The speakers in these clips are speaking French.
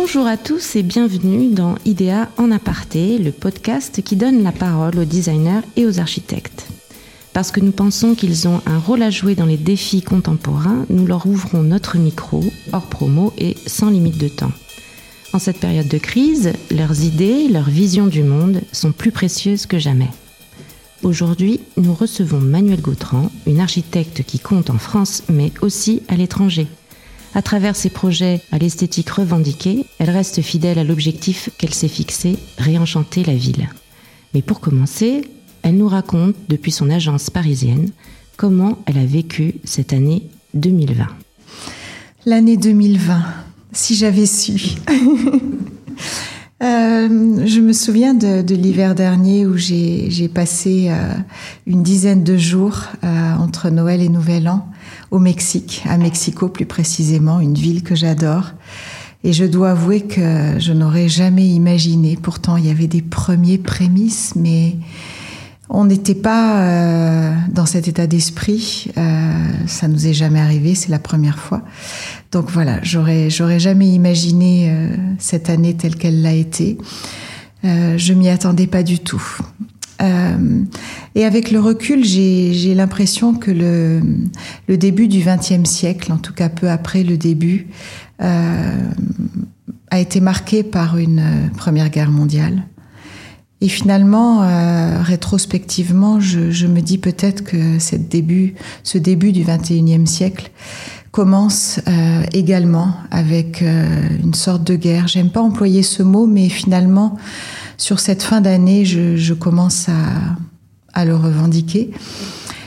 Bonjour à tous et bienvenue dans IDEA en aparté, le podcast qui donne la parole aux designers et aux architectes. Parce que nous pensons qu'ils ont un rôle à jouer dans les défis contemporains, nous leur ouvrons notre micro, hors promo et sans limite de temps. En cette période de crise, leurs idées, leurs visions du monde sont plus précieuses que jamais. Aujourd'hui, nous recevons Manuel Gautran, une architecte qui compte en France mais aussi à l'étranger. À travers ses projets à l'esthétique revendiquée, elle reste fidèle à l'objectif qu'elle s'est fixé, réenchanter la ville. Mais pour commencer, elle nous raconte, depuis son agence parisienne, comment elle a vécu cette année 2020. L'année 2020, si j'avais su. Euh, je me souviens de, l'hiver dernier où j'ai passé euh, une dizaine de jours euh, entre Noël et Nouvel An au Mexique, à Mexico plus précisément, une ville que j'adore. Et je dois avouer que je n'aurais jamais imaginé, pourtant il y avait des premiers prémices, mais on n'était pas euh, dans cet état d'esprit. Euh, ça nous est jamais arrivé, c'est la première fois. Donc voilà, j'aurais j'aurais jamais imaginé euh, cette année telle qu'elle l'a été. Euh, je m'y attendais pas du tout. Euh, et avec le recul, j'ai l'impression que le, le début du XXe siècle, en tout cas peu après le début, a été marqué par une Première Guerre mondiale et finalement, euh, rétrospectivement, je, me dis peut-être que ce début du 21e siècle commence euh, également avec euh, une sorte de guerre. J'aime pas employer ce mot, mais finalement, sur cette fin d'année, je, commence à, le revendiquer.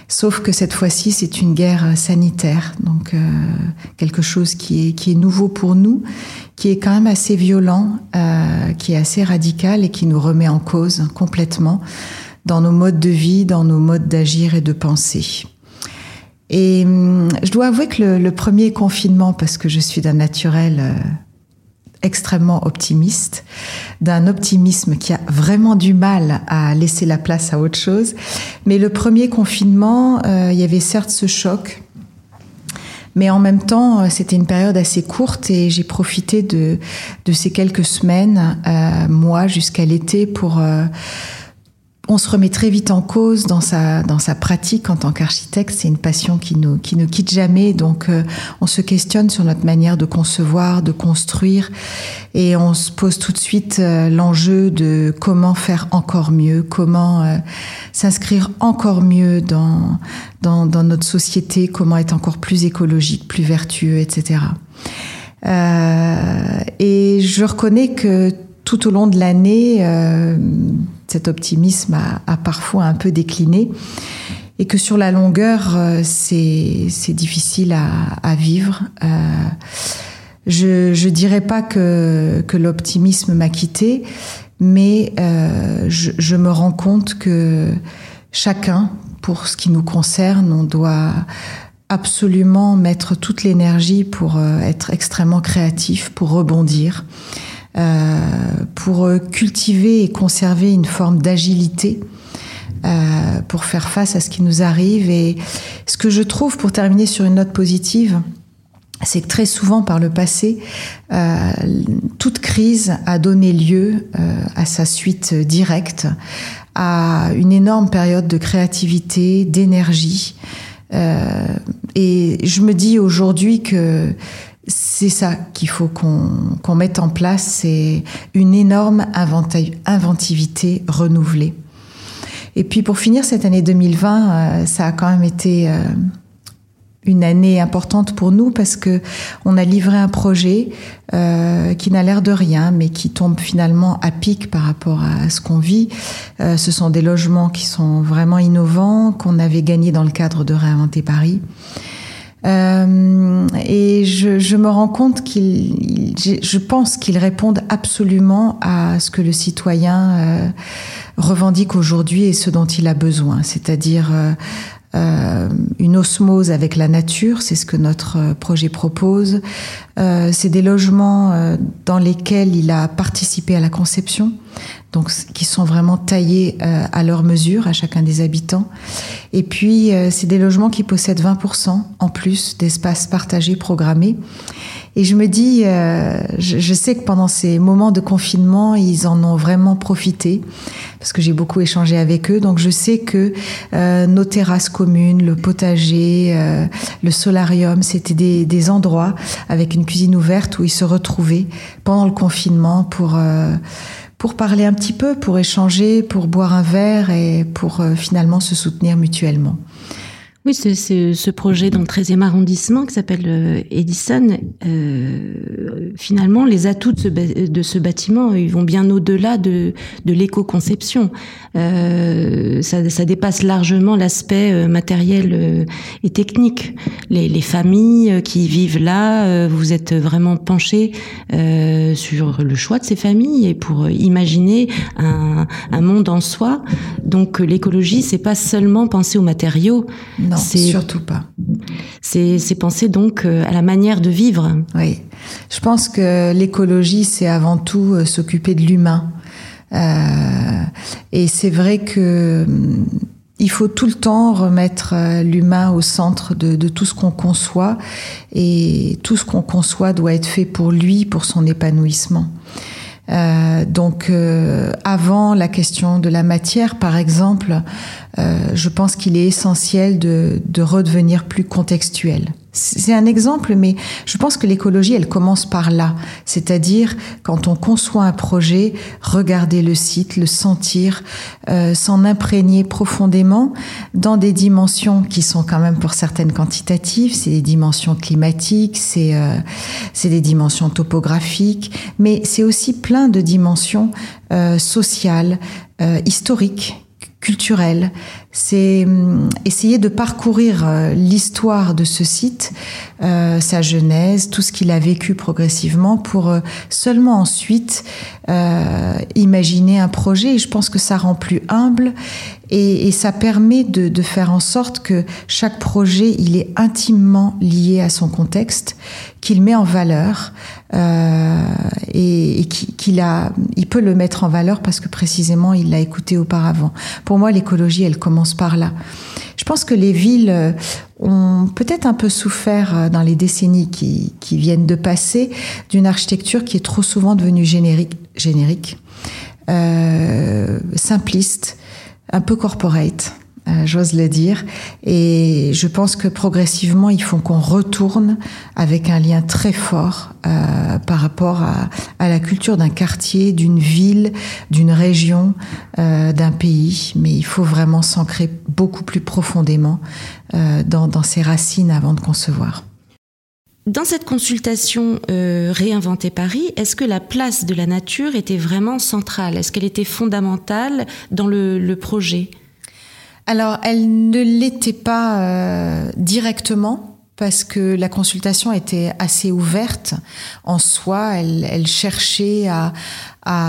Sauf que cette fois-ci, c'est une guerre sanitaire, donc quelque chose qui est nouveau pour nous, qui est quand même assez violent, euh, qui est assez radical et qui nous remet en cause complètement dans nos modes de vie, dans nos modes d'agir et de penser. Et hum, je dois avouer que le, le, premier confinement, parce que je suis d'un naturel euh, extrêmement optimiste, d'un optimisme qui a vraiment du mal à laisser la place à autre chose. Mais le premier confinement, euh, il y avait certes ce choc, mais en même temps, euh, c'était une période assez courte et j'ai profité de, de ces quelques semaines, euh, mois jusqu'à l'été, pour euh, on se remet très vite en cause dans sa, dans sa pratique en tant qu'architecte. C'est une passion qui nous, qui ne quitte jamais. Donc, euh, on se questionne sur notre manière de concevoir, de construire. Et on se pose tout de suite euh, l'enjeu de comment faire encore mieux, comment euh, s'inscrire encore mieux dans, dans, dans, notre société, comment être encore plus écologique, plus vertueux, etc. et je reconnais que tout au long de l'année, cet optimisme a, parfois un peu décliné et que sur la longueur, euh, c'est difficile à, vivre. Euh, je ne dirais pas que, l'optimisme m'a quitté, mais euh, je, me rends compte que chacun, pour ce qui nous concerne, on doit absolument mettre toute l'énergie pour être extrêmement créatif, pour rebondir. Euh, pour cultiver et conserver une forme d'agilité. Euh, pour faire face à ce qui nous arrive. Et ce que je trouve, pour terminer sur une note positive, c'est que très souvent par le passé, euh, toute crise a donné lieu euh, à sa suite directe à une énorme période de créativité, d'énergie. Euh, et je me dis aujourd'hui que c'est ça qu'il faut qu'on mette en place, c'est une énorme inventivité renouvelée. Et puis pour finir cette année 2020, euh, ça a quand même été euh, une année importante pour nous parce que on a livré un projet euh, qui n'a l'air de rien, mais qui tombe finalement à pic par rapport à ce qu'on vit. ce sont des logements qui sont vraiment innovants qu'on avait gagnés dans le cadre de Réinventer Paris. Euh, et je, je, me rends compte qu'ils, je pense qu'ils répondent absolument à ce que le citoyen euh, revendique aujourd'hui et ce dont il a besoin, c'est-à-dire euh, euh, une osmose avec la nature, c'est ce que notre euh, projet propose. Euh, c'est des logements euh, dans lesquels il a participé à la conception, donc qui sont vraiment taillés euh, à leur mesure à chacun des habitants. Et puis c'est des logements qui possèdent 20% en plus d'espaces partagés programmés Et je me dis, euh, je, sais que pendant ces moments de confinement, ils en ont vraiment profité parce que j'ai beaucoup échangé avec eux. Donc je sais que euh, nos terrasses communes, le potager, euh, le solarium, c'était des, des, endroits avec une cuisine ouverte où ils se retrouvaient pendant le confinement pour pour parler un petit peu, pour échanger, pour boire un verre et pour finalement se soutenir mutuellement. Oui, c'est ce projet dans le 13e arrondissement qui s'appelle euh, Edison. Euh, finalement, les atouts de ce, bâtiment, ils vont bien au-delà de, de l'éco-conception. Euh, ça, ça, dépasse largement l'aspect euh, matériel euh, et technique. Les, les, familles qui vivent là, vous êtes vraiment penchés sur le choix de ces familles et pour imaginer un, un monde en soi. Donc l'écologie, c'est pas seulement penser aux matériaux. Non, surtout pas. C'est penser donc euh, à la manière de vivre. Oui, je pense que l'écologie, c'est avant tout euh, s'occuper de l'humain. Euh, et c'est vrai que hum, il faut tout le temps remettre l'humain au centre de, de tout ce qu'on conçoit et tout ce qu'on conçoit doit être fait pour lui, pour son épanouissement. Euh, donc, euh, avant la question de la matière, par exemple, euh, je pense qu'il est essentiel de, de redevenir plus contextuel. C'est un exemple, mais je pense que l'écologie, elle commence par là. C'est-à-dire, quand on conçoit un projet, regarder le site, le sentir, euh, s'en imprégner profondément dans des dimensions qui sont quand même pour certaines quantitatives. C'est des dimensions climatiques, c'est euh, des dimensions topographiques, mais c'est aussi plein de dimensions euh, sociales, euh, historiques culturel. C'est hum, essayer de parcourir euh, l'histoire de ce site, euh, sa genèse, tout ce qu'il a vécu progressivement pour euh, seulement ensuite imaginer un projet. Et je pense que ça rend plus humble et, ça permet de, faire en sorte que chaque projet, il est intimement lié à son contexte, qu'il met en valeur euh, et, qu'il a, il peut le mettre en valeur parce que précisément il l'a écouté auparavant. Pour moi, l'écologie, elle commence par là. Je pense que les villes euh, ont peut-être un peu souffert euh, dans les décennies qui, viennent de passer d'une architecture qui est trop souvent devenue générique, simpliste, un peu corporate. Euh, j'ose le dire. Et je pense que progressivement, il faut qu'on retourne avec un lien très fort euh, par rapport à, à la culture d'un quartier, d'une ville, d'une région, euh, d'un pays. Mais il faut vraiment s'ancrer beaucoup plus profondément euh, dans, dans ses racines avant de concevoir. Dans cette consultation euh, Réinventer Paris, est-ce que la place de la nature était vraiment centrale? Est-ce qu'elle était fondamentale dans le, projet? Alors, elle ne l'était pas euh, directement parce que la consultation était assez ouverte en soi. Elle, cherchait à,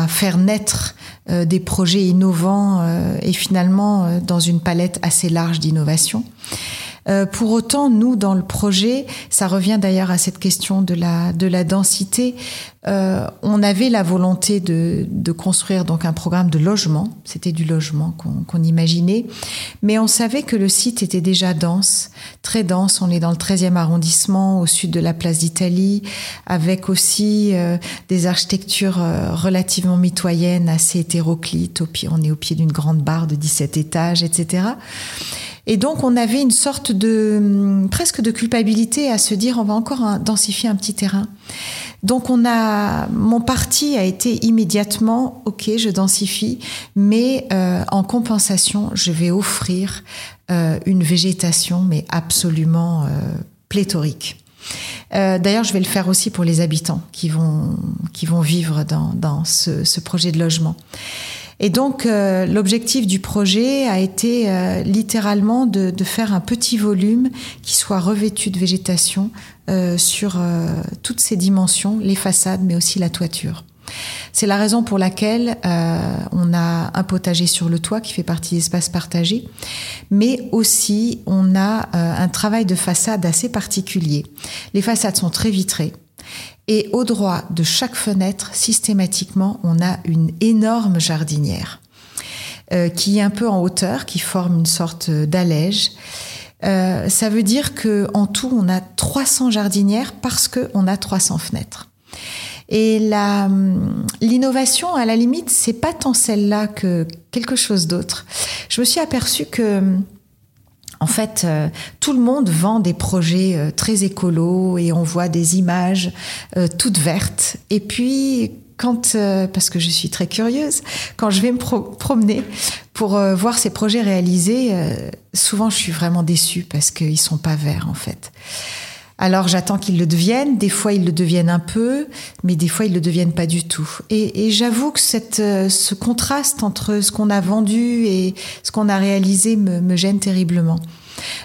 faire naître euh, des projets innovants euh, et finalement dans une palette assez large d'innovation. Euh, pour autant, nous, dans le projet, ça revient d'ailleurs à cette question de la, de la densité, euh, on avait la volonté de, de, construire donc un programme de logement, c'était du logement qu'on imaginait, mais on savait que le site était déjà dense, très dense, on est dans le 13e arrondissement, au sud de la place d'Italie, avec aussi euh, des architectures euh, relativement mitoyennes, assez hétéroclites, au pied, on est au pied d'une grande barre de 17 étages, etc. Et donc, on avait une sorte de hum, presque de culpabilité à se dire on va encore densifier un petit terrain. Donc, on a mon parti a été immédiatement ok, je densifie, mais euh, en compensation, je vais offrir euh, une végétation, mais absolument euh, pléthorique. Euh, D'ailleurs, je vais le faire aussi pour les habitants qui vont qui vont vivre dans, dans ce, ce projet de logement. Et donc, euh, l'objectif du projet a été euh, littéralement de, de, faire un petit volume qui soit revêtu de végétation euh, sur euh, toutes ses dimensions, les façades, mais aussi la toiture. C'est la raison pour laquelle euh, on a un potager sur le toit qui fait partie d'espaces partagés, mais aussi on a un travail de façade assez particulier. Les façades sont très vitrées. Et au droit de chaque fenêtre, systématiquement, on a une énorme jardinière euh, qui est un peu en hauteur, qui forme une sorte d'allège. ça veut dire que en tout, on a 300 jardinières parce qu'on a 300 fenêtres. Et la, l'innovation, à la limite, c'est pas tant celle-là que quelque chose d'autre. Je me suis aperçue que, en fait, euh, tout le monde vend des projets euh, très écolos et on voit des images euh, toutes vertes. Et puis, quand, parce que je suis très curieuse, quand je vais me promener pour voir ces projets réalisés, souvent je suis vraiment déçue parce qu'ils sont pas verts en fait. Alors j'attends qu'ils le deviennent. Des fois ils le deviennent un peu, mais des fois ils le deviennent pas du tout. Et, j'avoue que euh, ce contraste entre ce qu'on a vendu et ce qu'on a réalisé me, gêne terriblement.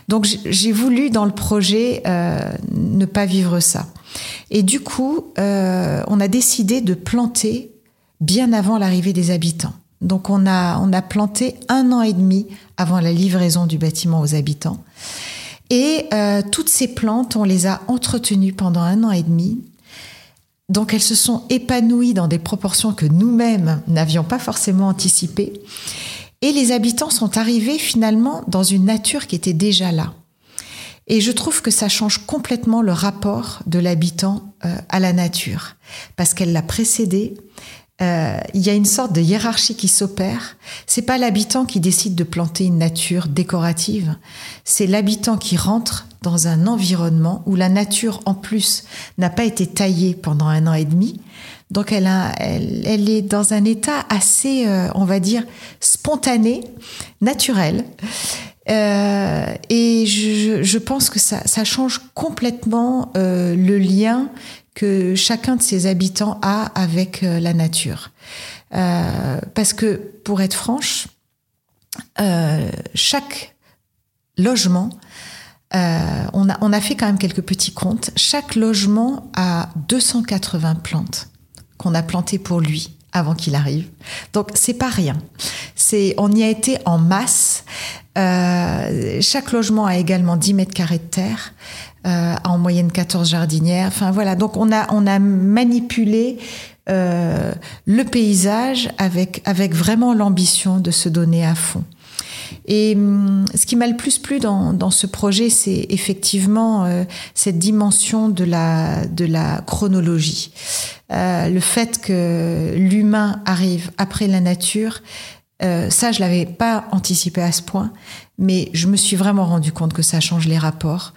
Donc j'ai voulu dans le projet euh, ne pas vivre ça. Et du coup, euh, on a décidé de planter bien avant l'arrivée des habitants. Donc on a, on a planté un an et demi avant la livraison du bâtiment aux habitants. Et euh, toutes ces plantes, on les a entretenues pendant un an et demi. Donc elles se sont épanouies dans des proportions que nous-mêmes n'avions pas forcément anticipées. Et les habitants sont arrivés finalement dans une nature qui était déjà là. Et je trouve que ça change complètement le rapport de l'habitant euh, à la nature, parce qu'elle l'a précédé, euh, il y a une sorte de hiérarchie qui s'opère. C'est pas l'habitant qui décide de planter une nature décorative, c'est l'habitant qui rentre dans un environnement où la nature en plus n'a pas été taillée pendant un an et demi. Donc elle, est dans un état assez, euh, on va dire, spontané, naturel. Euh, et je, pense que ça, change complètement le lien que chacun de ses habitants a avec euh, la nature. Euh, parce que, pour être franche, euh, chaque logement, on, a, fait quand même quelques petits comptes, chaque logement a 280 plantes qu'on a plantées pour lui avant qu'il arrive. Donc c'est pas rien. C'est on y a été en masse. chaque logement a également 10 mètres carrés de terre euh, en moyenne 14 jardinières. Enfin voilà, donc on a, on a manipulé euh, le paysage avec, avec vraiment l'ambition de se donner à fond. Et hum, ce qui m'a le plus plu dans, dans ce projet, c'est effectivement euh, cette dimension de la, de la chronologie. Euh, le fait que l'humain arrive après la nature, euh, ça, je l'avais pas anticipé à ce point, mais je me suis vraiment rendu compte que ça change les rapports.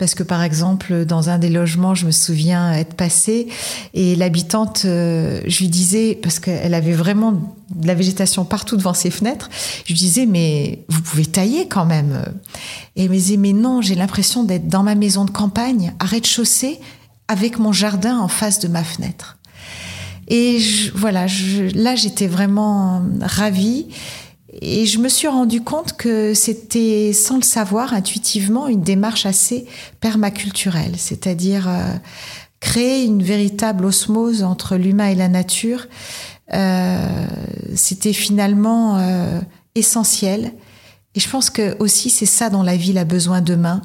Parce que par exemple, dans un des logements, je me souviens être passée et l'habitante, euh, je lui disais, parce qu'elle avait vraiment de la végétation partout devant ses fenêtres, je lui disais, mais vous pouvez tailler quand même. Et elle me disait, mais non, j'ai l'impression d'être dans ma maison de campagne, à rez-de-chaussée, avec mon jardin en face de ma fenêtre. Et voilà, là, j'étais vraiment ravie. Et je me suis rendu compte que c'était, sans le savoir, intuitivement, une démarche assez permaculturelle, c'est-à-dire euh, créer une véritable osmose entre l'humain et la nature. Euh, c'était finalement euh, essentiel. Et je pense que aussi c'est ça dont la ville a besoin demain,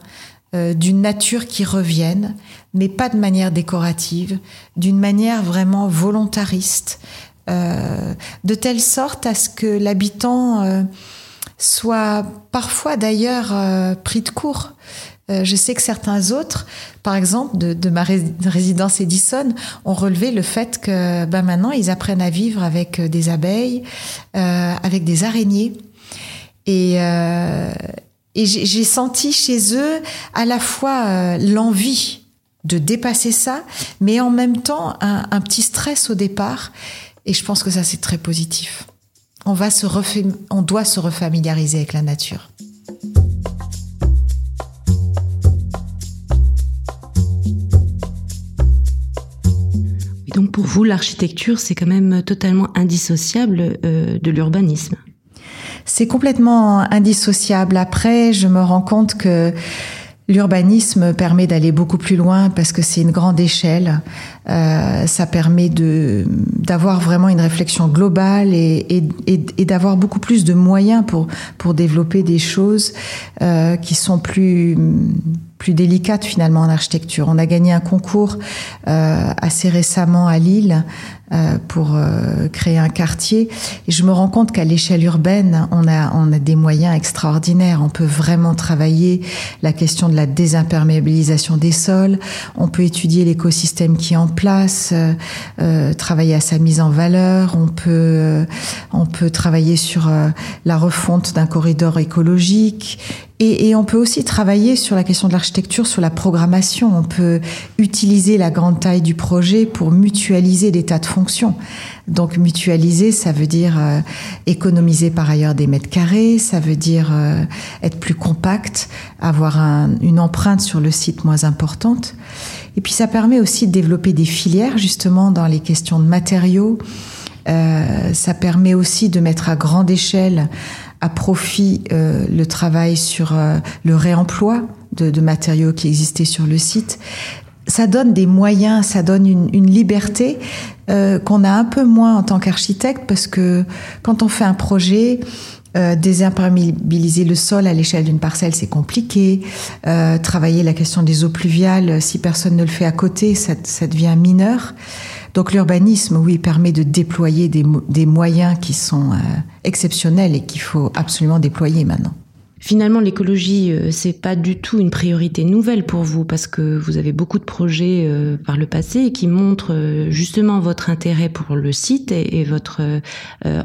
d'une nature qui revienne, mais pas de manière décorative, d'une manière vraiment volontariste, euh, de telle sorte à ce que l'habitant euh, soit parfois d'ailleurs euh, pris de court. je sais que certains autres, par exemple de, ma résidence Edison, ont relevé le fait que ben maintenant ils apprennent à vivre avec des abeilles, avec des araignées. Et, j'ai senti chez eux à la fois l'envie de dépasser ça, mais en même temps un petit stress au départ et je pense que ça, c'est très positif. On, va se on doit se refamiliariser avec la nature. donc pour vous, l'architecture, c'est quand même totalement indissociable euh, de l'urbanisme. C'est complètement indissociable. Après, je me rends compte que L'urbanisme permet d'aller beaucoup plus loin parce que c'est une grande échelle. Euh, ça permet de d'avoir vraiment une réflexion globale et, et, et, d'avoir beaucoup plus de moyens pour pour développer des choses euh, qui sont plus plus délicates finalement en architecture. On a gagné un concours euh, assez récemment à Lille pour euh, créer un quartier. Et je me rends compte qu'à l'échelle urbaine, on a, on a des moyens extraordinaires. On peut vraiment travailler la question de la désimperméabilisation des sols. On peut étudier l'écosystème qui est en place, euh, travailler à sa mise en valeur. On peut, on peut travailler sur la refonte d'un corridor écologique et, et, on peut aussi travailler sur la question de l'architecture, sur la programmation. On peut utiliser la grande taille du projet pour mutualiser des tas de Donc mutualiser, ça veut dire euh, économiser par ailleurs des mètres carrés, ça veut dire euh, être plus compact, avoir un, une empreinte sur le site moins importante. Et puis ça permet aussi de développer des filières justement dans les questions de matériaux. Euh, ça permet aussi de mettre à grande échelle à profit le travail sur le réemploi de, matériaux qui existaient sur le site. Ça donne des moyens, ça donne une, une liberté euh, qu'on a un peu moins en tant qu'architecte parce que quand on fait un projet, euh, désimperméabiliser le sol à l'échelle d'une parcelle, c'est compliqué. Euh, travailler la question des eaux pluviales, si personne ne le fait à côté, ça, ça devient mineur. Donc l'urbanisme, oui, permet de déployer des, des moyens qui sont euh, exceptionnels et qu'il faut absolument déployer maintenant. Finalement, l'écologie, euh, c'est pas du tout une priorité nouvelle pour vous parce que vous avez beaucoup de projets euh, par le passé qui montrent euh, justement votre intérêt pour le site et, votre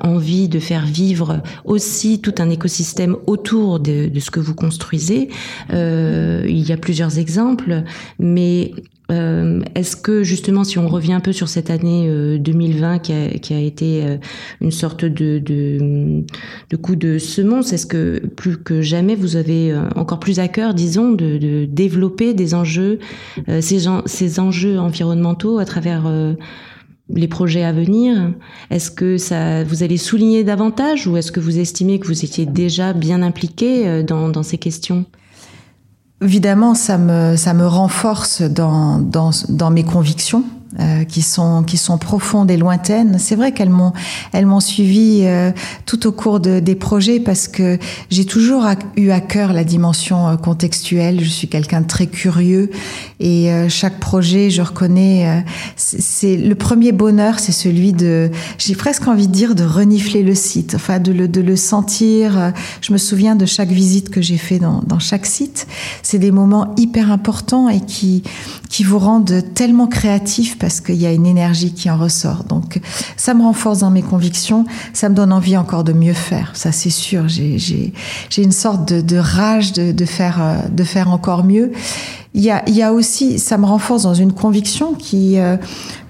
envie de faire vivre aussi tout un écosystème autour de, de ce que vous construisez. il y a plusieurs exemples, mais euh, Est-ce que justement, si on revient un peu sur cette année euh, 2020 qui a, qui a été euh, une sorte de, coup de semonce, est-ce que plus que jamais vous avez euh, encore plus à cœur, disons, de, développer des enjeux, euh, ces, enjeux environnementaux à travers les projets à venir? Est-ce que ça, vous allez souligner davantage ou est-ce que vous estimez que vous étiez déjà bien impliqué dans ces questions? Évidemment, ça me, ça me renforce dans, dans, dans mes convictions euh, qui sont qui sont profondes et lointaines. C'est vrai qu'elles m'ont elles m'ont suivi euh, tout au cours de, des projets parce que j'ai toujours eu à cœur la dimension euh, contextuelle. Je suis quelqu'un de très curieux et euh, chaque projet, je reconnais, euh, c'est le premier bonheur, c'est celui de, j'ai presque envie de dire de renifler le site, enfin de le de le sentir. Je me souviens de chaque visite que j'ai fait dans dans chaque site. C'est des moments hyper importants et qui qui vous rendent tellement créatifs parce qu'il y a une énergie qui en ressort. Donc ça me renforce dans mes convictions, ça me donne envie encore de mieux faire, ça c'est sûr. J'ai une sorte de, de rage de, de, faire, euh, de faire encore mieux. Il y, a, y a aussi, ça me renforce dans une conviction qui euh,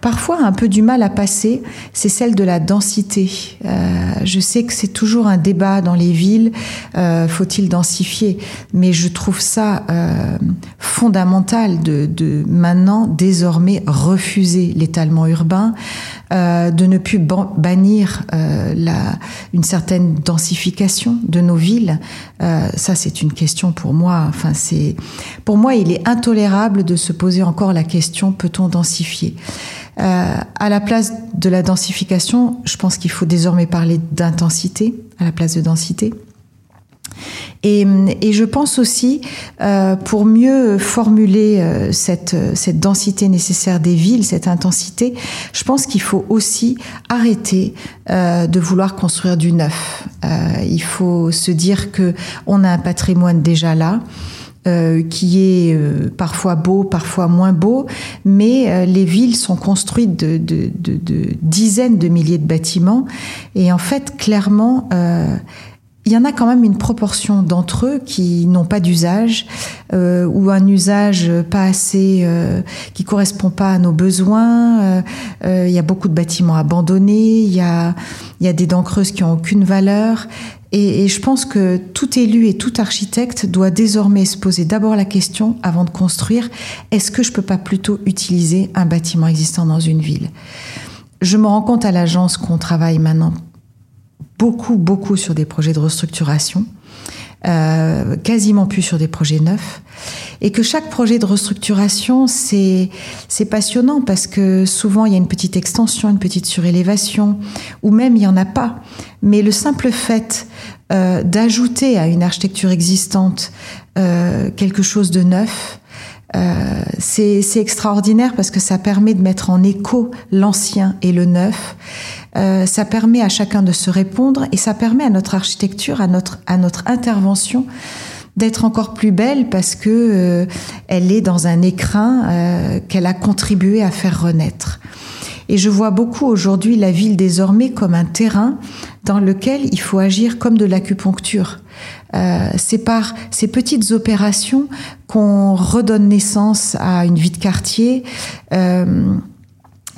parfois a un peu du mal à passer, c'est celle de la densité. Euh, je sais que c'est toujours un débat dans les villes, euh, faut-il densifier Mais je trouve ça euh, fondamental de, de, maintenant, désormais, refuser l'étalement urbain, euh, de ne plus bannir euh, la, une certaine densification de nos villes. ça, c'est une question pour moi. Enfin, c'est pour moi, il est intolérable de se poser encore la question peut-on densifier? Euh, À la place de la densification, je pense qu'il faut désormais parler d'intensité à la place de densité. Et, et, je pense aussi, euh, pour mieux formuler euh, cette, cette densité nécessaire des villes, cette intensité, je pense qu'il faut aussi arrêter de vouloir construire du neuf. Il faut se dire que on a un patrimoine déjà là. Euh, qui est euh, parfois beau, parfois moins beau, mais euh, les villes sont construites de, dizaines de milliers de bâtiments, et en fait, clairement, il y en a quand même une proportion d'entre eux qui n'ont pas d'usage ou un usage pas assez qui correspond pas à nos besoins. Il y a beaucoup de bâtiments abandonnés, il y a, y a des dents creuses qui ont aucune valeur. Et, je pense que tout élu et tout architecte doit désormais se poser d'abord la question, avant de construire, est-ce que je peux pas plutôt utiliser un bâtiment existant dans une ville? Je me rends compte à l'agence qu'on travaille maintenant beaucoup, beaucoup sur des projets de restructuration, euh, quasiment plus sur des projets neufs, et que chaque projet de restructuration, c'est passionnant parce que souvent il y a une petite extension, une petite surélévation, ou même il y en a pas. Mais le simple fait euh, d'ajouter à une architecture existante euh, quelque chose de neuf, Euh, c'est extraordinaire parce que ça permet de mettre en écho l'ancien et le neuf. Euh, ça permet à chacun de se répondre et ça permet à notre architecture, à notre, à notre intervention d'être encore plus belle parce que euh, elle est dans un écrin euh, qu'elle a contribué à faire renaître. Et je vois beaucoup aujourd'hui la ville désormais comme un terrain dans lequel il faut agir comme de l'acupuncture. Euh, c'est par ces petites opérations qu'on redonne naissance à une vie de quartier. Euh,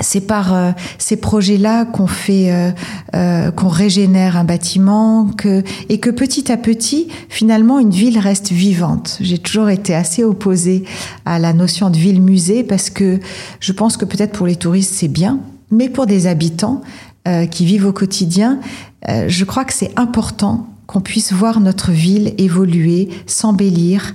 c'est par euh, ces projets-là qu'on fait, euh, euh, qu'on régénère un bâtiment, que, et que petit à petit, finalement, une ville reste vivante. J'ai toujours été assez opposée à la notion de ville-musée parce que je pense que peut-être pour les touristes c'est bien, mais pour des habitants qui vivent au quotidien, je crois que c'est important qu'on puisse voir notre ville évoluer, s'embellir,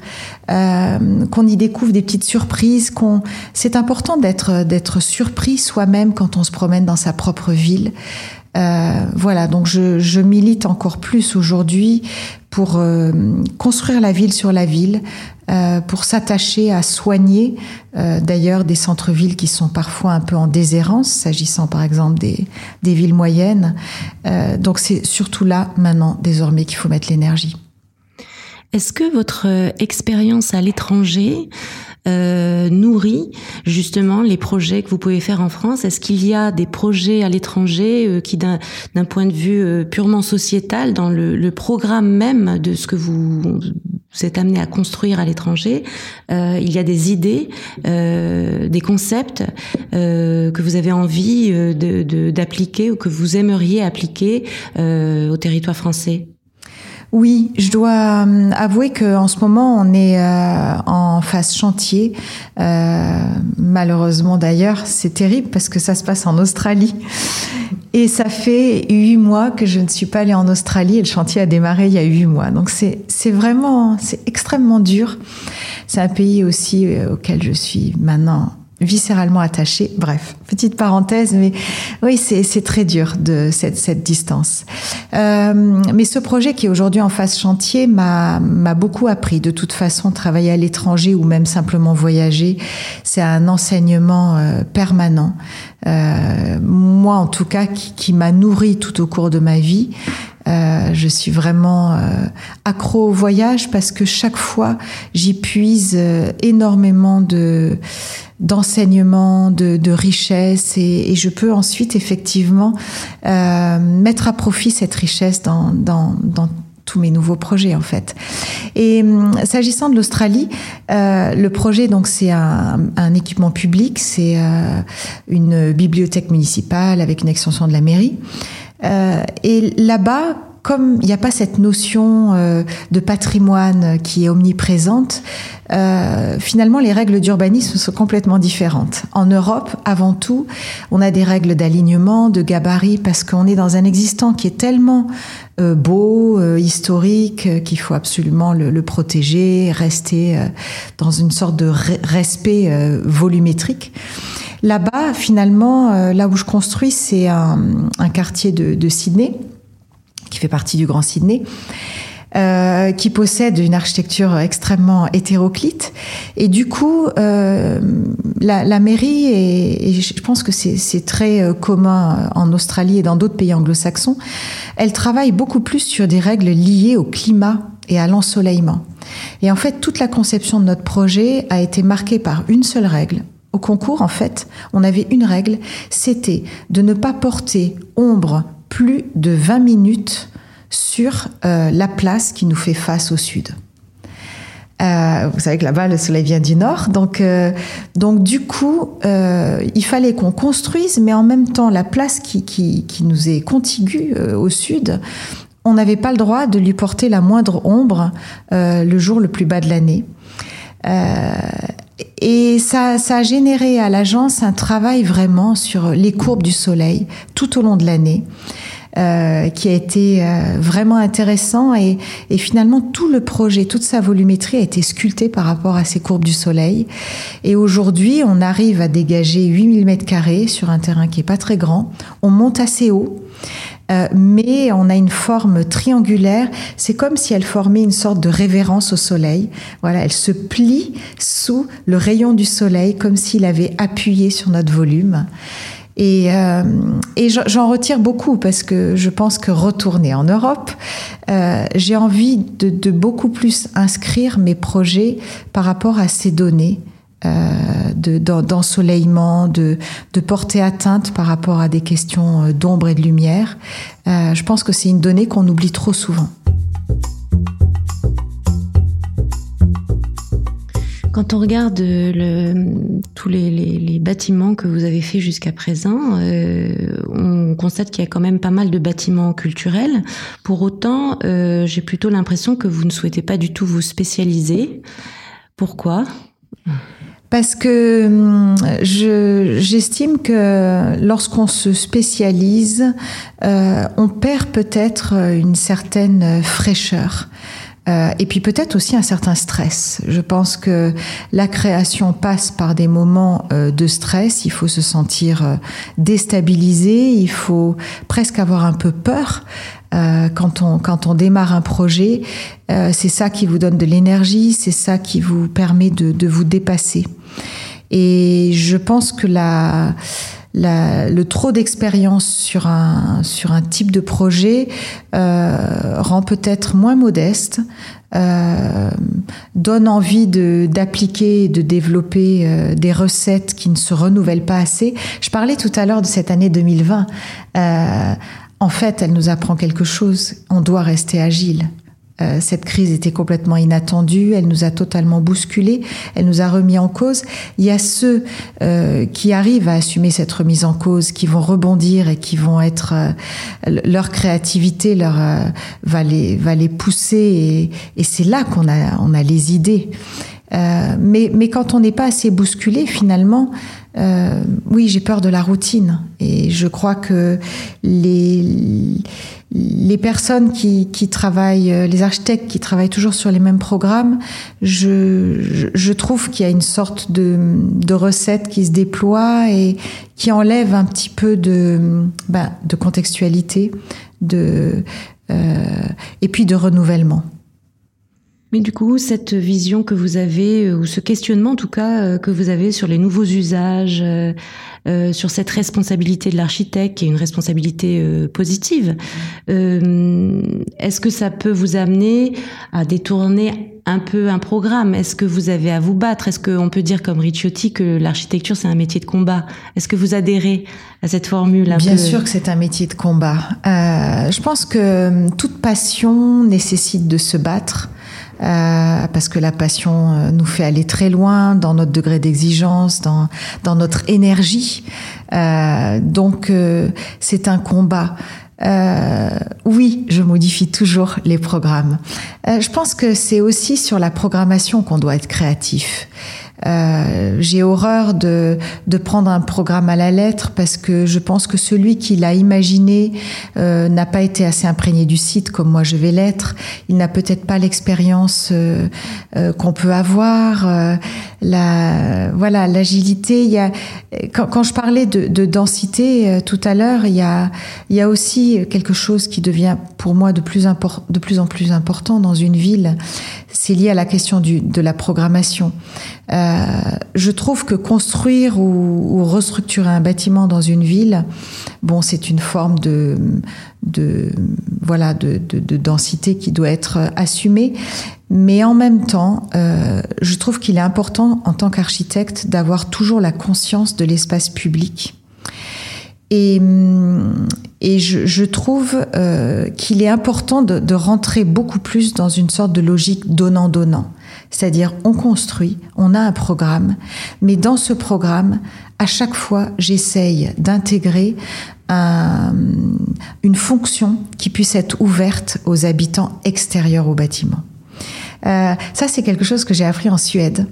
euh, qu'on y découvre des petites surprises. Qu'on... C'est important d'être d'être surpris soi-même quand on se promène dans sa propre ville. Euh, voilà, donc je, milite encore plus aujourd'hui pour euh, construire la ville sur la ville, euh, pour s'attacher à soigner d'ailleurs des centres-villes qui sont parfois un peu en déshérence, s'agissant par exemple des, des villes moyennes. Donc c'est surtout là maintenant désormais qu'il faut mettre l'énergie. Est-ce que votre expérience à l'étranger euh, nourrit justement les projets que vous pouvez faire en France. Est-ce qu'il y a des projets à l'étranger euh, qui, d'un point de vue euh, purement sociétal, dans le, le, programme même de ce que vous, vous êtes amené à construire à l'étranger, euh, il y a des idées, euh, des concepts que vous avez envie d'appliquer de, ou que vous aimeriez appliquer au territoire français? Oui, je dois euh, avouer qu'en ce moment, on est euh, en phase chantier. Euh, malheureusement d'ailleurs, c'est terrible parce que ça se passe en Australie. Et ça fait huit mois que je ne suis pas allée en Australie et le chantier a démarré il y a huit mois. Donc c'est vraiment, c'est extrêmement dur. C'est un pays aussi auquel je suis maintenant viscéralement attaché. Bref, petite parenthèse, mais oui, c'est très dur de cette, cette distance. Euh, mais ce projet qui est aujourd'hui en phase chantier m'a beaucoup appris. De toute façon, travailler à l'étranger ou même simplement voyager, c'est un enseignement euh, permanent. Euh, moi, en tout cas, qui, qui m'a nourri tout au cours de ma vie. Euh, je suis vraiment euh, accro au voyage parce que chaque fois, j'y puise euh, énormément de d'enseignement, de, richesse, et, je peux ensuite effectivement euh, mettre à profit cette richesse dans, tous mes nouveaux projets en fait. Et hum, s'agissant de l'Australie, euh, le projet donc c'est un, équipement public, c'est euh, une bibliothèque municipale avec une extension de la mairie. Et là-bas, comme il n'y a pas cette notion euh, de patrimoine qui est omniprésente, euh, finalement les règles d'urbanisme sont complètement différentes. En Europe, avant tout, on a des règles d'alignement, de gabarit, parce qu'on est dans un existant qui est tellement euh, beau, euh, historique, euh, qu'il faut absolument le, le protéger, rester dans une sorte de respect volumétrique. Là-bas, finalement, là où je construis, c'est un, un quartier de, de Sydney qui fait partie du Grand Sydney. Euh, qui possède une architecture extrêmement hétéroclite. Et du coup, euh, la, mairie, et, je pense que c'est très euh, commun en Australie et dans d'autres pays anglo-saxons, elle travaille beaucoup plus sur des règles liées au climat et à l'ensoleillement. Et en fait, toute la conception de notre projet a été marquée par une seule règle. Au concours, en fait, on avait une règle, c'était de ne pas porter ombre plus de 20 minutes sur euh, la place qui nous fait face au sud. Euh, vous savez que là-bas, le soleil vient du nord. Donc, euh, du coup, il fallait qu'on construise, mais en même temps, la place qui, nous est contiguë au sud, on n'avait pas le droit de lui porter la moindre ombre le jour le plus bas de l'année. Et ça, ça a généré à l'agence un travail vraiment sur les courbes du soleil tout au long de l'année. Euh, qui a été euh, vraiment intéressant et, et, finalement tout le projet, toute sa volumétrie a été sculptée par rapport à ces courbes du soleil. Et aujourd'hui, on arrive à dégager 8000 mètres carrés sur un terrain qui est pas très grand. On monte assez haut. Euh, mais on a une forme triangulaire. C'est comme si elle formait une sorte de révérence au soleil. Voilà, elle se plie sous le rayon du soleil, comme s'il avait appuyé sur notre volume. Et, euh, et j'en retire beaucoup parce que je pense que retourner en Europe, euh, j'ai envie de, de, beaucoup plus inscrire mes projets par rapport à ces données. Euh, d'ensoleillement, de, de, porter atteinte par rapport à des questions euh, d'ombre et de lumière. Euh, je pense que c'est une donnée qu'on oublie trop souvent. Quand on regarde tous les, bâtiments que vous avez faits jusqu'à présent, on constate qu'il y a quand même pas mal de bâtiments culturels. Pour autant, j'ai plutôt l'impression que vous ne souhaitez pas du tout vous spécialiser. Pourquoi? Parce que hum, j'estime que lorsqu'on se spécialise, euh, on perd peut-être une certaine fraîcheur. Euh, et puis peut-être aussi un certain stress. Je pense que la création passe par des moments euh, de stress. Il faut se sentir euh, déstabilisé. Il faut presque avoir un peu peur. Euh, quand on quand on démarre un projet, euh, c'est ça qui vous donne de l'énergie, c'est ça qui vous permet de, de vous dépasser. Et je pense que la le trop d'expérience sur un, sur un type de projet euh, rend peut-être moins modeste, euh, donne envie d'appliquer et de développer euh, des recettes qui ne se renouvellent pas assez. Je parlais tout à l'heure de cette année 2020. Euh, en fait, elle nous apprend quelque chose. On doit rester agile. Euh, cette crise était complètement inattendue, elle nous a totalement bousculé, elle nous a remis en cause. Il y a ceux euh, qui arrivent à assumer cette remise en cause, qui vont rebondir et qui vont être euh, leur créativité leur va les va les pousser et, et c'est là qu'on a on a les idées. mais mais quand on n'est pas assez bousculé, finalement, oui, j'ai peur de la routine et je crois que les les personnes qui, qui, travaillent, euh, les architectes qui travaillent toujours sur les mêmes programmes, je, je, trouve qu'il y a une sorte de, de, recette qui se déploie et qui enlève un petit peu de, ben, de contextualité, de, euh, et puis de renouvellement. Mais du coup, cette vision que vous avez, euh, ou ce questionnement en tout cas euh, que vous avez sur les nouveaux usages, euh, sur cette responsabilité de l'architecte, qui est une responsabilité positive, est-ce que ça peut vous amener à détourner un peu un programme? Est-ce que vous avez à vous battre? Est-ce qu'on peut dire comme Ricciotti que l'architecture c'est un métier de combat? Est-ce que vous adhérez à cette formule Bien sûr que c'est un métier de combat. je pense que toute passion nécessite de se battre. Euh, parce que la passion euh, nous fait aller très loin dans notre degré d'exigence, dans, dans notre énergie. Euh, donc euh, c'est un combat. oui, je modifie toujours les programmes. je pense que c'est aussi sur la programmation qu'on doit être créatif. Euh, j'ai horreur de, de prendre un programme à la lettre parce que je pense que celui qui l'a imaginé euh, n'a pas été assez imprégné du site comme moi je vais l'être. Il n'a peut-être pas l'expérience euh, euh qu'on peut avoir. Euh, la, voilà, l'agilité. Il y a, quand, quand je parlais de, de densité tout à l'heure, il y a, il y a aussi quelque chose qui devient pour moi de plus, de plus en plus important dans une ville. C'est lié à la question du, de la programmation. Euh, je trouve que construire ou, ou, restructurer un bâtiment dans une ville, bon, c'est une forme de, de voilà de, de, de, densité qui doit être assumée, mais en même temps, euh, je trouve qu'il est important en tant qu'architecte d'avoir toujours la conscience de l'espace public. Et, et je, je trouve euh, qu'il est important de, de rentrer beaucoup plus dans une sorte de logique donnant-donnant. C'est-à-dire, on construit, on a un programme, mais dans ce programme, à chaque fois, j'essaye d'intégrer un, une fonction qui puisse être ouverte aux habitants extérieurs au bâtiment. Euh, ça, c'est quelque chose que j'ai appris en Suède.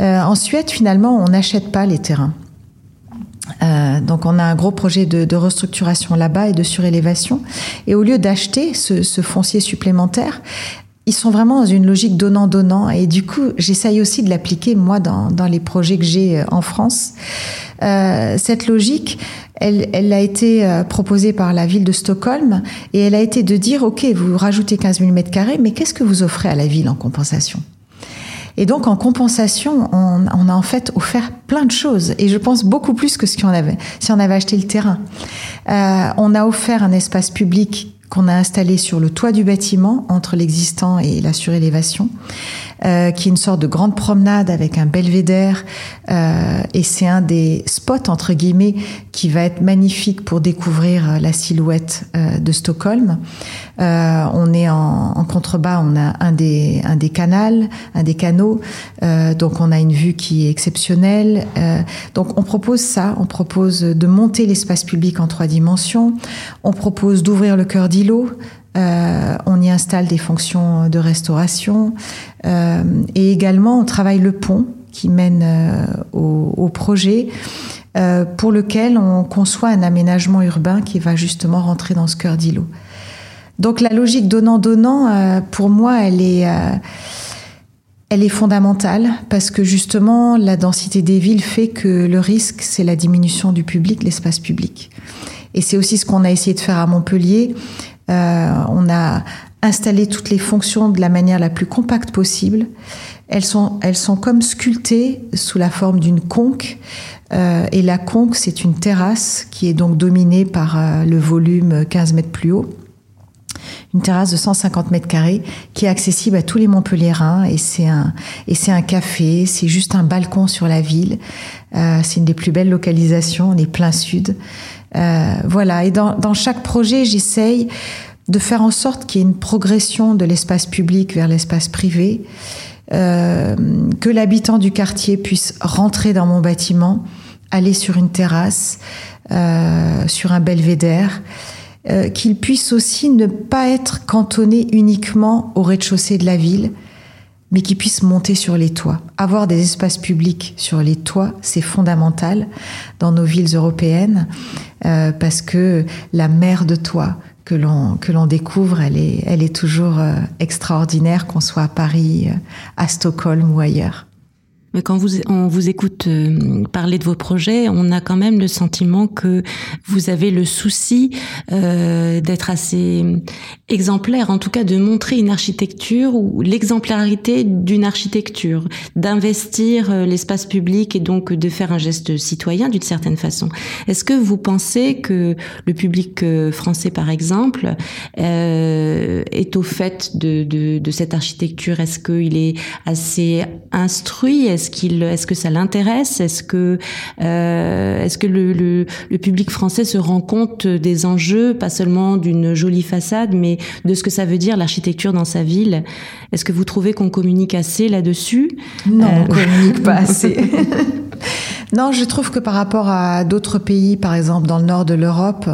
Euh, en Suède, finalement, on n'achète pas les terrains. Euh, donc on a un gros projet de, restructuration là-bas et de surélévation. Et au lieu d'acheter ce, foncier supplémentaire, ils sont vraiment dans une logique donnant-donnant. Et du coup, j'essaye aussi de l'appliquer, moi, dans, dans, les projets que j'ai euh, en France. Euh, cette logique, elle, elle a été euh, proposée par la ville de Stockholm et elle a été de dire, OK, vous rajoutez 15 000 mètres carrés, mais qu'est-ce que vous offrez à la ville en compensation? Et donc, en compensation, on, on, a en fait offert plein de choses. Et je pense beaucoup plus que ce qu'on avait, si on avait acheté le terrain. Euh, on a offert un espace public qu'on a installé sur le toit du bâtiment entre l'existant et la surélévation. Euh, qui est une sorte de grande promenade avec un belvédère. Euh, et c'est un des spots, entre guillemets, qui va être magnifique pour découvrir euh, la silhouette de Stockholm. on est en, en, contrebas, on a un des, un des canals, un des canaux. donc on a une vue qui est exceptionnelle. donc on propose ça, on propose de monter l'espace public en trois dimensions. On propose d'ouvrir le cœur d'îlot. Euh, on y installe des fonctions de restauration euh, et également on travaille le pont qui mène euh, au, projet pour lequel on conçoit un aménagement urbain qui va justement rentrer dans ce cœur d'îlot. Donc la logique donnant-donnant, pour moi, elle est, elle est fondamentale parce que justement la densité des villes fait que le risque, c'est la diminution du public, l'espace public. Et c'est aussi ce qu'on a essayé de faire à Montpellier. Euh, on a installé toutes les fonctions de la manière la plus compacte possible. Elles sont, elles sont comme sculptées sous la forme d'une conque. Euh, et la conque, c'est une terrasse qui est donc dominée par euh, le volume 15 mètres plus haut. Une terrasse de 150 mètres carrés qui est accessible à tous les Montpelliérains et c'est un et c'est un café, c'est juste un balcon sur la ville. C'est une des plus belles localisations, on est plein sud. Euh, voilà, et dans, dans chaque projet, j'essaye de faire en sorte qu'il y ait une progression de l'espace public vers l'espace privé, euh, que l'habitant du quartier puisse rentrer dans mon bâtiment, aller sur une terrasse, euh, sur un belvédère, euh, qu'il puisse aussi ne pas être cantonné uniquement au rez-de-chaussée de la ville, mais qui puisse monter sur les toits. Avoir des espaces publics sur les toits, c'est fondamental dans nos villes européennes euh, parce que la mer de toits que l'on que l'on découvre, elle est elle est toujours euh, extraordinaire qu'on soit à Paris, euh, à Stockholm ou ailleurs. Mais quand vous, on vous écoute euh, parler de vos projets, on a quand même le sentiment que vous avez le souci euh, d'être assez exemplaire, en tout cas de montrer une architecture ou l'exemplarité d'une architecture, d'investir euh, l'espace public et donc de faire un geste citoyen d'une certaine façon. Est-ce que vous pensez que le public euh, français, par exemple, euh, est au fait de, de, de cette architecture? Est-ce qu'il est assez instruit? Est-ce qu'il, est-ce que ça l'intéresse? Est-ce que, euh, est-ce que le, le, le, public français se rend compte des enjeux, pas seulement d'une jolie façade, mais de ce que ça veut dire l'architecture dans sa ville? Est-ce que vous trouvez qu'on communique assez là-dessus? Non, euh... on communique pas assez. Non, je trouve que par rapport à d'autres pays, par exemple dans le nord de l'Europe,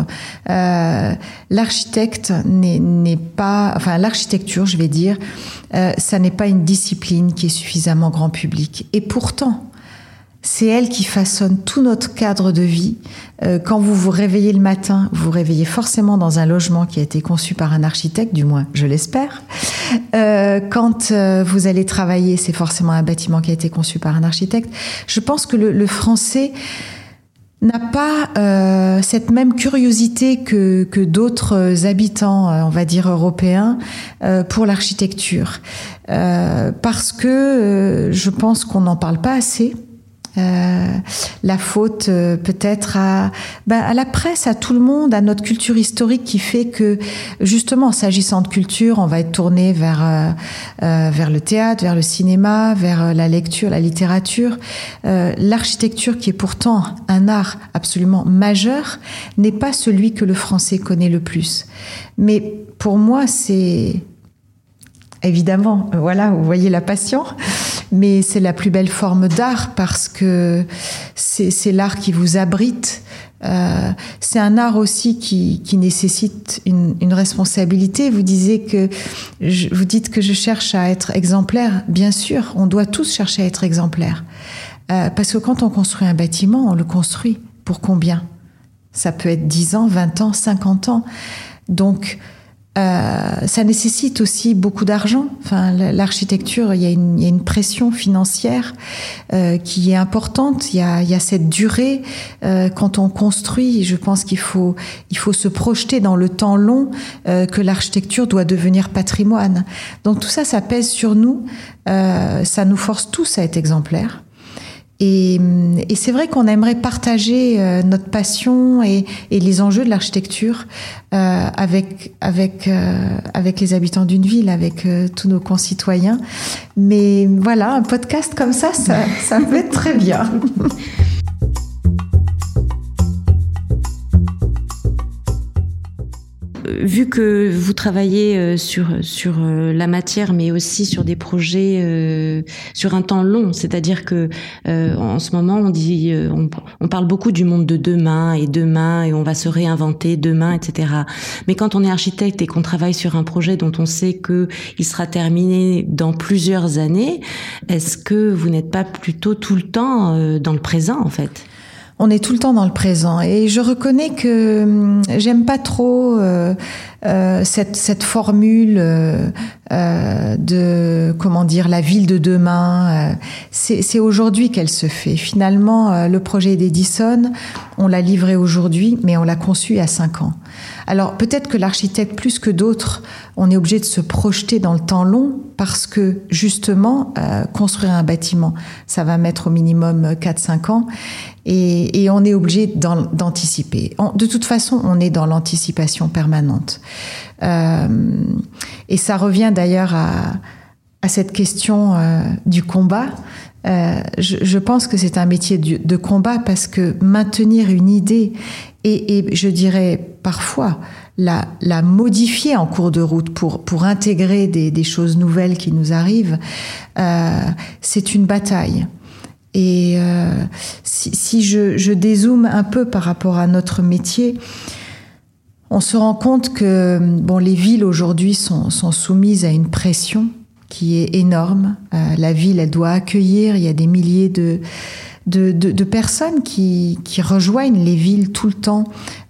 euh, l'architecte n'est pas, enfin l'architecture, je vais dire, euh, ça n'est pas une discipline qui est suffisamment grand public. Et pourtant, c'est elle qui façonne tout notre cadre de vie. Euh, quand vous vous réveillez le matin, vous vous réveillez forcément dans un logement qui a été conçu par un architecte, du moins je l'espère. Euh, quand euh, vous allez travailler, c'est forcément un bâtiment qui a été conçu par un architecte. Je pense que le, le français n'a pas euh, cette même curiosité que, que d'autres habitants, euh, on va dire européens, euh, pour l'architecture. parce que je pense qu'on n'en parle pas assez. Euh, la faute euh, peut-être à, ben, à la presse, à tout le monde, à notre culture historique qui fait que justement, s'agissant de culture, on va être tourné vers euh vers le théâtre, vers le cinéma, vers la lecture, la littérature. L'architecture, qui est pourtant un art absolument majeur, n'est pas celui que le français connaît le plus. Mais pour moi, c'est évidemment, voilà, vous voyez la passion mais c'est la plus belle forme d'art parce que c'est l'art qui vous abrite. Euh, c'est un art aussi qui, qui nécessite une, une, responsabilité. Vous disiez que je, vous dites que je cherche à être exemplaire. Bien sûr, on doit tous chercher à être exemplaire. Euh, parce que quand on construit un bâtiment, on le construit pour combien? Ça peut être 10 ans, 20 ans, 50 ans. Donc, Euh, ça nécessite aussi beaucoup d'argent. Enfin, l'architecture, il, y a une pression financière euh, qui est importante. Il y a, cette durée euh, quand on construit. Je pense qu'il faut, il faut se projeter dans le temps long que l'architecture doit devenir patrimoine. Donc tout ça, ça pèse sur nous. Ça nous force tous à être exemplaires. Et, et c'est vrai qu'on aimerait partager euh, notre passion et, et, les enjeux de l'architecture euh, avec avec euh, avec les habitants d'une ville, avec euh, tous nos concitoyens. Mais voilà, un podcast comme ça, ça, ça peut être très bien. vu que vous travaillez euh, sur sur euh, la matière, mais aussi sur des projets euh, sur un temps long, c'est-à-dire que en ce moment on dit on, on, parle beaucoup du monde de demain et demain et on va se réinventer demain, etc. Mais quand on est architecte et qu'on travaille sur un projet dont on sait que il sera terminé dans plusieurs années, est-ce que vous n'êtes pas plutôt tout le temps dans le présent en fait? On est tout le temps dans le présent. Et je reconnais que hum, j'aime pas trop euh, euh, cette, cette, formule euh, euh, de comment dire la ville de demain. Euh, c'est aujourd'hui qu'elle se fait. Finalement, euh, le projet d'Edison, on l'a livré aujourd'hui, mais on l'a conçu a cinq ans. Alors peut-être que l'architecte, plus que d'autres, on est obligé de se projeter dans le temps long parce que justement, construire un bâtiment, ça va mettre au minimum 4-5 ans et, on est obligé d'anticiper. De toute façon, on est dans l'anticipation permanente. Euh, et ça revient d'ailleurs à, cette question euh, du combat. Euh, je, pense que c'est un métier de, combat parce que maintenir une idée et, je dirais parfois la, modifier en cours de route pour, intégrer des, choses nouvelles qui nous arrivent, c'est une bataille. Et euh, si, je, dézoome un peu par rapport à notre métier, on se rend compte que bon, les villes aujourd'hui sont, soumises à une pression qui est énorme. Euh, la ville, elle doit accueillir, il y a des milliers de, personnes qui, qui, rejoignent les villes tout le temps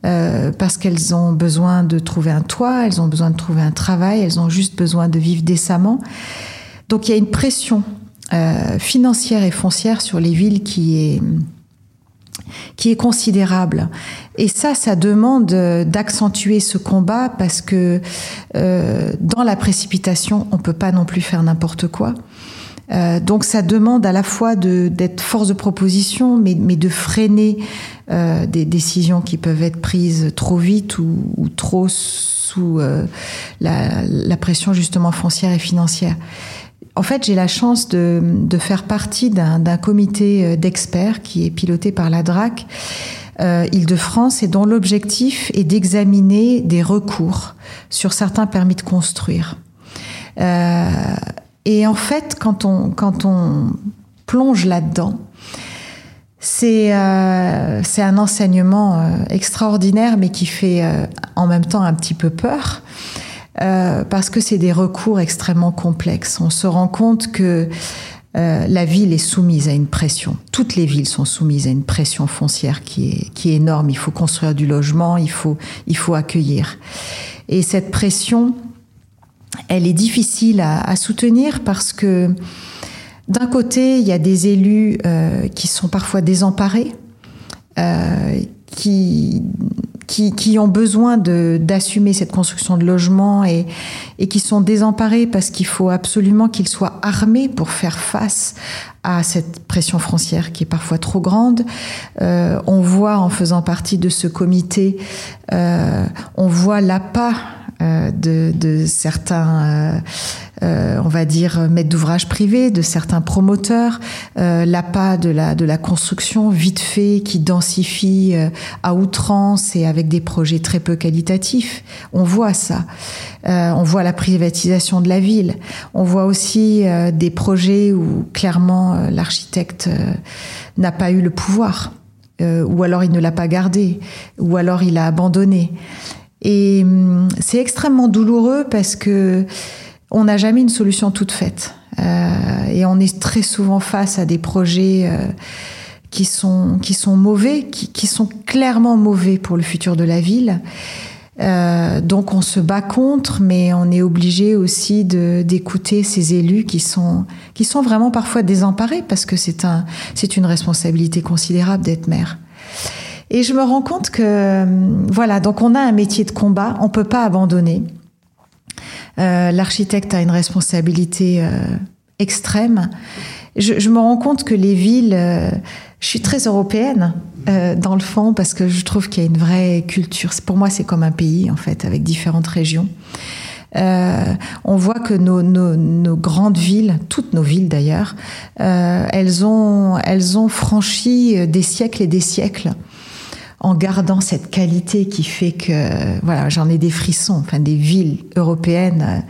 euh, parce qu'elles ont besoin de trouver un toit, elles ont besoin de trouver un travail, elles ont juste besoin de vivre décemment. Donc il y a une pression euh, financière et foncière sur les villes qui est qui est considérable. Et ça, ça demande d'accentuer ce combat parce que euh, dans la précipitation, on peut pas non plus faire n'importe quoi. Euh, donc ça demande à la fois d'être force de proposition, mais, mais de freiner euh, des décisions qui peuvent être prises trop vite ou, ou trop sous euh, la, la, pression justement foncière et financière. En fait, j'ai la chance de, faire partie d'un comité euh, d'experts qui est piloté par la DRAC euh, Île-de-France et dont l'objectif est d'examiner des recours sur certains permis de construire. Euh, et en fait, quand on, plonge là-dedans, c'est un enseignement extraordinaire, mais qui fait en même temps un petit peu peur. Euh, parce que c'est des recours extrêmement complexes. On se rend compte que euh, la ville est soumise à une pression. Toutes les villes sont soumises à une pression foncière qui est, qui est énorme. Il faut construire du logement, il faut, il faut accueillir. Et cette pression, elle est difficile à, soutenir parce que d'un côté, il y a des élus euh, qui sont parfois désemparés, qui qui, qui ont besoin d'assumer cette construction de logements et, et qui sont désemparés parce qu'il faut absolument qu'ils soient armés pour faire face à cette pression foncière qui est parfois trop grande. Euh, on voit en faisant partie de ce comité, euh, on voit l'appât de, de, certains, euh, euh, on va dire, maîtres d'ouvrage privés, de certains promoteurs, euh, l'appât de la, de la construction vite fait qui densifie euh, à outrance et avec des projets très peu qualitatifs. On voit ça. Euh, on voit la privatisation de la ville. On voit aussi des projets où clairement l'architecte n'a pas eu le pouvoir. ou alors il ne l'a pas gardé, ou alors il a abandonné. Et hum, c'est extrêmement douloureux parce que on n'a jamais une solution toute faite. Euh, et on est très souvent face à des projets euh, qui, sont, qui sont mauvais, qui, qui, sont clairement mauvais pour le futur de la ville. Euh, donc on se bat contre, mais on est obligé aussi d'écouter ces élus qui sont, qui sont vraiment parfois désemparés parce que c'est un, une responsabilité considérable d'être maire. Et je me rends compte que, voilà, donc on a un métier de combat, on peut pas abandonner. Euh, L'architecte a une responsabilité euh, extrême. Je, je, me rends compte que les villes, euh, je suis très européenne euh, dans le fond parce que je trouve qu'il y a une vraie culture. Pour moi, c'est comme un pays en fait, avec différentes régions. Euh, on voit que nos, nos, nos, grandes villes, toutes nos villes d'ailleurs, euh, elles, ont, elles ont franchi des siècles et des siècles en gardant cette qualité qui fait que, voilà, j'en ai des frissons, enfin des villes européennes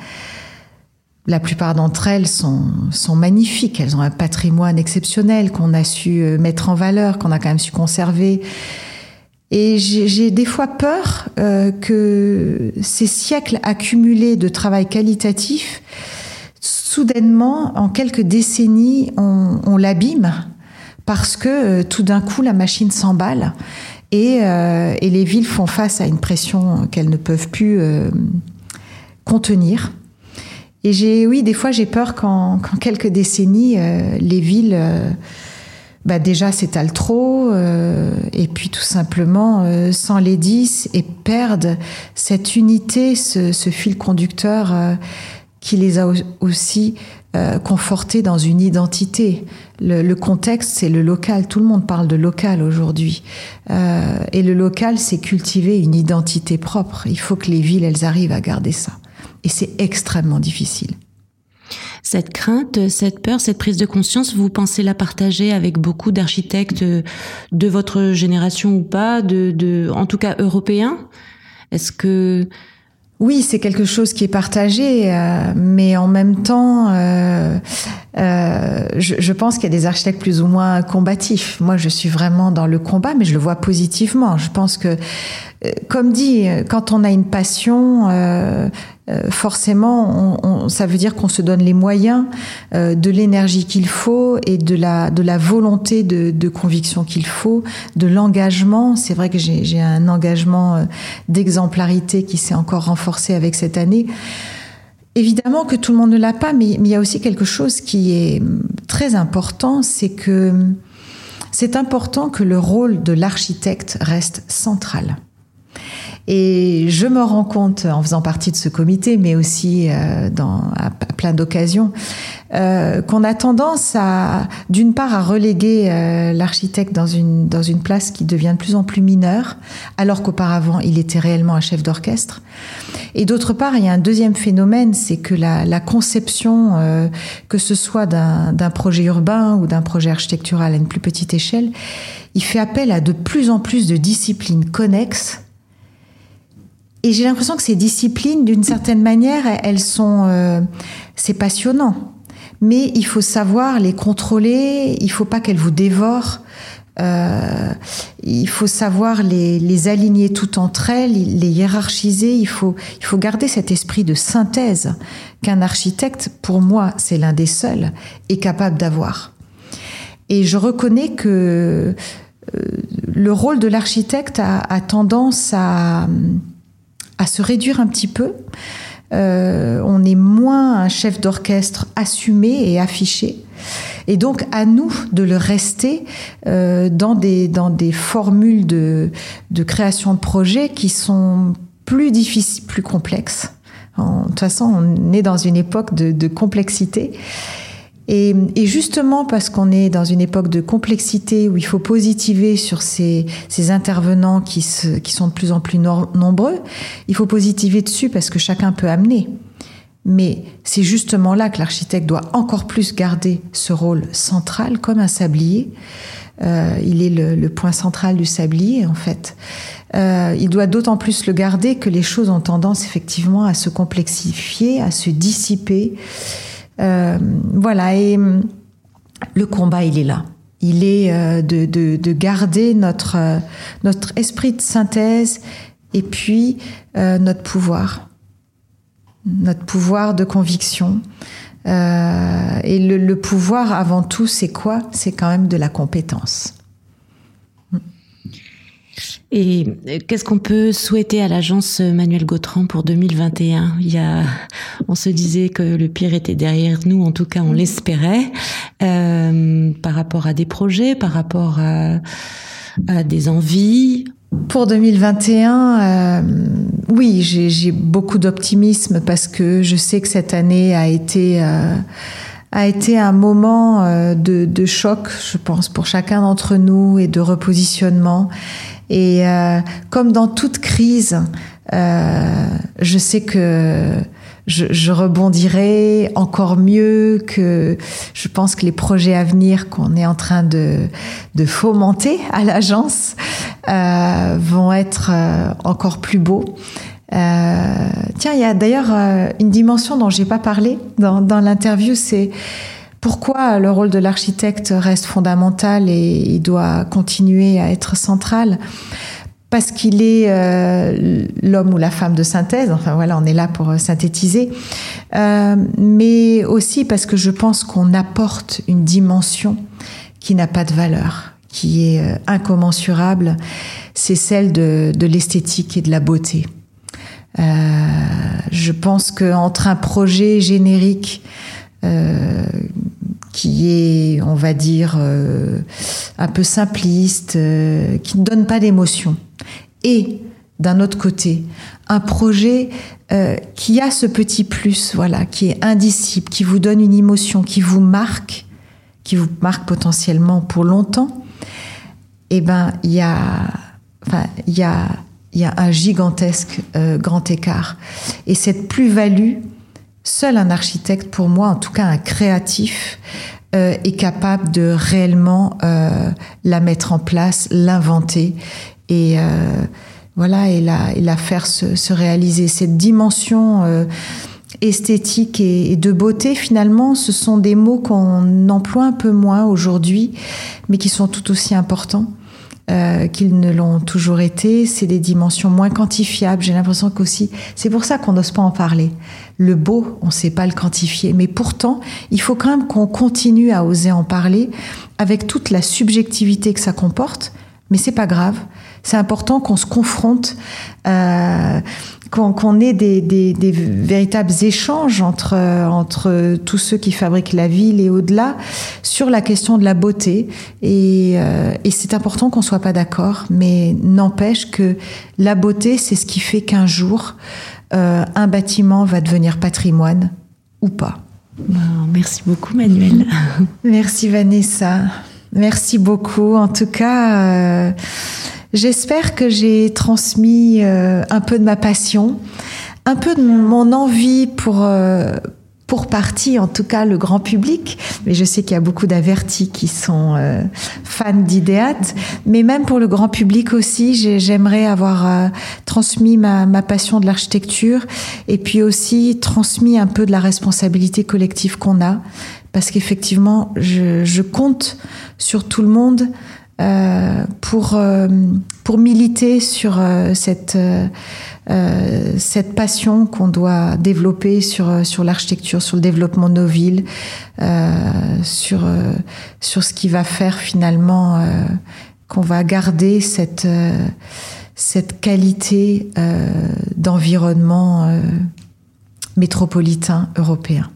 la plupart d'entre elles sont, sont magnifiques. Elles ont un patrimoine exceptionnel qu'on a su euh, mettre en valeur, qu'on a quand même su conserver. Et j'ai des fois peur euh, que ces siècles accumulés de travail qualitatif, soudainement, en quelques décennies, on, l'abîme parce que euh, tout d'un coup, la machine s'emballe et, euh, et, les villes font face à une pression qu'elles ne peuvent plus euh, contenir. Et j'ai, oui, des fois, j'ai peur qu'en, quelques décennies, euh, les villes, bah déjà s'étalent trop, et puis tout simplement s'en les disent et perdent cette unité, ce, fil conducteur qui les a aussi euh, confortés dans une identité. Le, contexte, c'est le local. Tout le monde parle de local aujourd'hui. et le local, c'est cultiver une identité propre. Il faut que les villes, elles arrivent à garder ça. Et c'est extrêmement difficile. Cette crainte, cette peur, cette prise de conscience, vous pensez la partager avec beaucoup d'architectes de votre génération ou pas, de, de en tout cas européens? Est-ce que oui, c'est quelque chose qui est partagé, euh, mais en même temps, euh, euh, je, pense qu'il y a des architectes plus ou moins combatifs. Moi, je suis vraiment dans le combat, mais je le vois positivement. Je pense que, comme dit, quand on a une passion, euh, forcément, ça veut dire qu'on se donne les moyens euh, de l'énergie qu'il faut et de la, de la volonté de, conviction qu'il faut, de l'engagement. C'est vrai que j'ai un engagement euh, d'exemplarité qui s'est encore renforcé avec cette année. Évidemment que tout le monde ne l'a pas, mais, il y a aussi quelque chose qui est très important, c'est que c'est important que le rôle de l'architecte reste central. Et je me rends compte, en faisant partie de ce comité, mais aussi euh, à, plein d'occasions, euh, qu'on a tendance à, d'une part, à reléguer euh, l'architecte dans une, dans une place qui devient de plus en plus mineure, alors qu'auparavant, il était réellement un chef d'orchestre. Et d'autre part, il y a un deuxième phénomène, c'est que la, la conception, euh, que ce soit d'un projet urbain ou d'un projet architectural à une plus petite échelle, il fait appel à de plus en plus de disciplines connexes et j'ai l'impression que ces disciplines, d'une certaine manière, elles sont, euh, c'est passionnant, mais il faut savoir les contrôler. Il faut pas qu'elles vous dévorent. Euh, il faut savoir les, les, aligner toutes entre elles, les hiérarchiser. Il faut, il faut garder cet esprit de synthèse qu'un architecte, pour moi, c'est l'un des seuls, est capable d'avoir. Et je reconnais que euh, le rôle de l'architecte a, a tendance à à se réduire un petit peu. Euh, on est moins un chef d'orchestre assumé et affiché. Et donc, à nous de le rester euh, dans, des, dans des formules de, de création de projets qui sont plus difficiles, plus complexes. En, de toute façon, on est dans une époque de, de complexité. Et, et, justement parce qu'on est dans une époque de complexité où il faut positiver sur ces, ces intervenants qui, se, qui, sont de plus en plus no nombreux, il faut positiver dessus parce que chacun peut amener. Mais c'est justement là que l'architecte doit encore plus garder ce rôle central comme un sablier. Euh, il est le, le, point central du sablier en fait. Euh, il doit d'autant plus le garder que les choses ont tendance effectivement à se complexifier, à se dissiper. Euh, voilà, et hum, le combat, il est là. Il est euh, de, de, de, garder notre, euh, notre esprit de synthèse et puis euh, notre pouvoir, notre pouvoir de conviction. Euh, et le, le, pouvoir, avant tout, c'est quoi? C'est quand même de la compétence. Et qu'est-ce qu'on peut souhaiter à l'agence Manuel Gautran pour 2021 Il y a, on se disait que le pire était derrière nous, en tout cas on l'espérait, euh, par rapport à des projets, par rapport à, des envies. Pour 2021, euh, oui, j'ai beaucoup d'optimisme parce que je sais que cette année a été euh, a été un moment euh, de, choc, je pense, pour chacun d'entre nous et de repositionnement. Et euh, comme dans toute crise, euh, je sais que je, rebondirai encore mieux que je pense que les projets à venir qu'on est en train de, de fomenter à l'agence euh, vont être euh, encore plus beaux. Euh, tiens, il y a d'ailleurs euh, une dimension dont j'ai pas parlé dans, dans l'interview, c'est pourquoi le rôle de l'architecte reste fondamental et il doit continuer à être central? Parce qu'il est euh, l'homme ou la femme de synthèse, enfin voilà, on est là pour euh, synthétiser, euh, mais aussi parce que je pense qu'on apporte une dimension qui n'a pas de valeur, qui est incommensurable, c'est celle de, l'esthétique et de la beauté. Je pense qu'entre un projet générique euh, qui est, on va dire, euh, un peu simpliste, euh, qui ne donne pas d'émotion, et d'un autre côté, un projet qui a ce petit plus, voilà, qui est indicible, qui vous donne une émotion, qui vous marque, qui vous marque potentiellement pour longtemps, eh ben, il y a, enfin, il y a il y a un gigantesque grand écart. Et cette plus-value, seul un architecte, pour moi, en tout cas un créatif, euh, est capable de réellement euh, la mettre en place, l'inventer et euh, voilà et la, faire se, se réaliser. Cette dimension esthétique et, et, de beauté, finalement, ce sont des mots qu'on emploie un peu moins aujourd'hui, mais qui sont tout aussi importants qu'ils ne l'ont toujours été. C'est des dimensions moins quantifiables. J'ai l'impression qu'aussi, c'est pour ça qu'on n'ose pas en parler. Le beau, on ne sait pas le quantifier, mais pourtant, il faut quand même qu'on continue à oser en parler avec toute la subjectivité que ça comporte. Mais c'est pas grave. C'est important qu'on se confronte. Euh, qu'on qu ait des, des, des, véritables échanges entre, entre tous ceux qui fabriquent la ville et au-delà sur la question de la beauté. Et, euh, et c'est important qu'on soit pas d'accord, mais n'empêche que la beauté, c'est ce qui fait qu'un jour, euh, un bâtiment va devenir patrimoine ou pas. merci beaucoup, Manuel. Merci, Vanessa. Merci beaucoup. En tout cas, euh, J'espère que j'ai transmis euh, un peu de ma passion, un peu de mon envie pour euh, pour partie, en tout cas, le grand public. Mais je sais qu'il y a beaucoup d'avertis qui sont euh, fans d'idéat. Mais même pour le grand public aussi, j'aimerais avoir euh, transmis ma, passion de l'architecture et puis aussi transmis un peu de la responsabilité collective qu'on a. Parce qu'effectivement, je compte sur tout le monde euh, pour, euh, pour militer sur euh, cette, euh, cette passion qu'on doit développer sur, sur l'architecture, sur le développement de nos villes, sur, sur ce qui va faire finalement qu'on va garder cette, cette qualité d'environnement métropolitain européen.